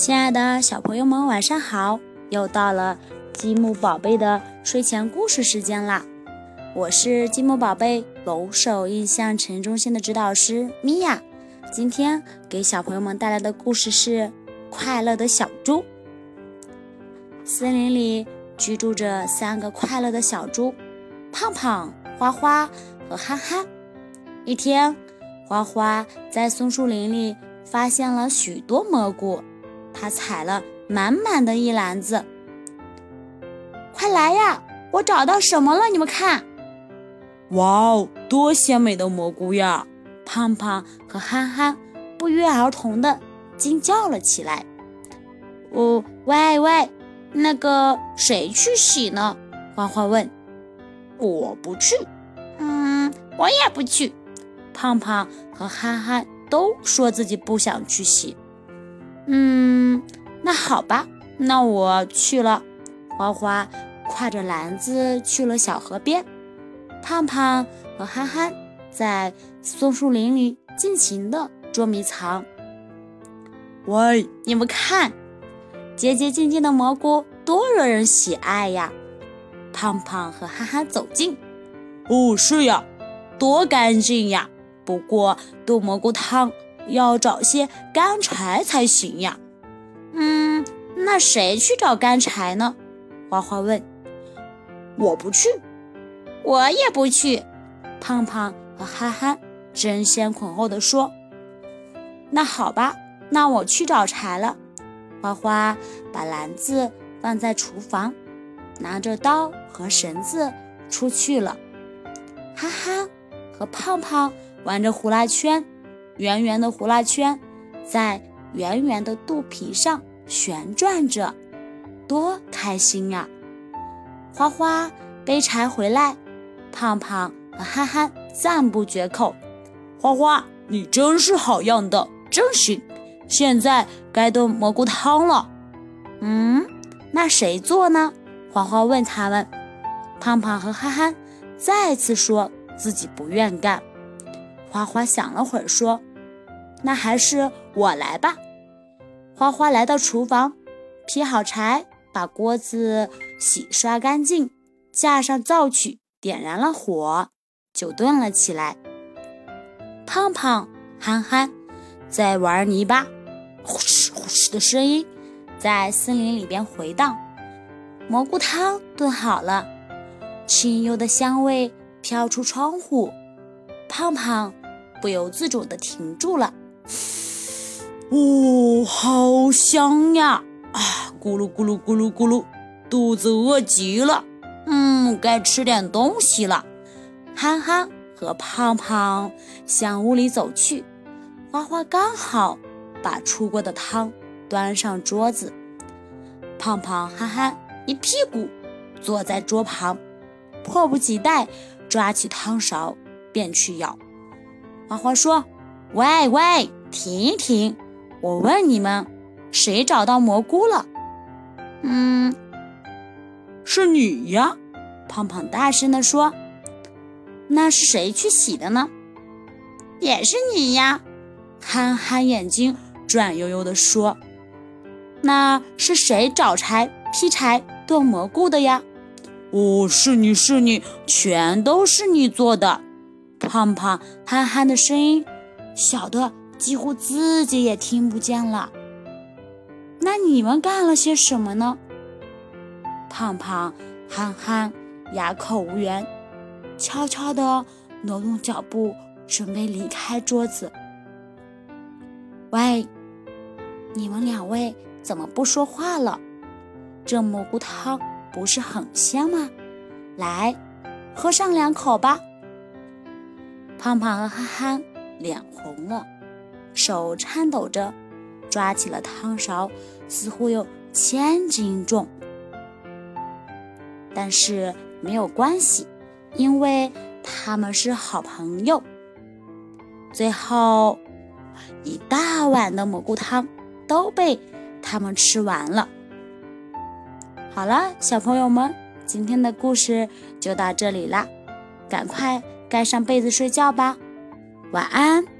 亲爱的小朋友们，晚上好！又到了积木宝贝的睡前故事时间啦！我是积木宝贝龙首印象城中心的指导师米娅，今天给小朋友们带来的故事是《快乐的小猪》。森林里居住着三个快乐的小猪：胖胖、花花和憨憨。一天，花花在松树林里发现了许多蘑菇。他采了满满的一篮子，快来呀！我找到什么了？你们看！哇哦，多鲜美的蘑菇呀！胖胖和憨憨不约而同的惊叫了起来。哦，喂喂，那个谁去洗呢？花花问。我不去。嗯，我也不去。胖胖和憨憨都说自己不想去洗。嗯，那好吧，那我去了。花花挎着篮子去了小河边，胖胖和憨憨在松树林里尽情的捉迷藏。喂，你们看，洁洁净净的蘑菇多惹人喜爱呀！胖胖和憨憨走近，哦，是呀，多干净呀！不过炖蘑菇汤。要找些干柴才行呀。嗯，那谁去找干柴呢？花花问。我不去，我也不去。胖胖和憨憨争先恐后地说。那好吧，那我去找柴了。花花把篮子放在厨房，拿着刀和绳子出去了。哈哈和胖胖玩着呼啦圈。圆圆的呼啦圈在圆圆的肚皮上旋转着，多开心呀！花花背柴回来，胖胖和憨憨赞不绝口：“花花，你真是好样的，真行！现在该炖蘑菇汤了。”嗯，那谁做呢？花花问他们。胖胖和憨憨再次说自己不愿干。花花想了会儿说。那还是我来吧。花花来到厨房，劈好柴，把锅子洗刷干净，架上灶曲，点燃了火，就炖了起来。胖胖、憨憨在玩泥巴，呼哧呼哧的声音在森林里边回荡。蘑菇汤炖好了，清幽的香味飘出窗户，胖胖不由自主地停住了。哦，好香呀！啊，咕噜咕噜咕噜咕噜，肚子饿极了。嗯，该吃点东西了。憨憨和胖胖向屋里走去，花花刚好把出锅的汤端上桌子。胖胖、憨憨一屁股坐在桌旁，迫不及待抓起汤勺便去舀。花花说：“喂喂，停一停！”我问你们，谁找到蘑菇了？嗯，是你呀！胖胖大声地说。那是谁去洗的呢？也是你呀！憨憨眼睛转悠悠地说。那是谁找柴劈柴炖蘑菇的呀？哦，是你是你，全都是你做的！胖胖憨憨的声音小的。几乎自己也听不见了。那你们干了些什么呢？胖胖、憨憨哑口无言，悄悄地挪动脚步，准备离开桌子。喂，你们两位怎么不说话了？这蘑菇汤不是很香吗？来，喝上两口吧。胖胖和憨憨脸红了。手颤抖着，抓起了汤勺，似乎有千斤重。但是没有关系，因为他们是好朋友。最后，一大碗的蘑菇汤都被他们吃完了。好了，小朋友们，今天的故事就到这里啦，赶快盖上被子睡觉吧，晚安。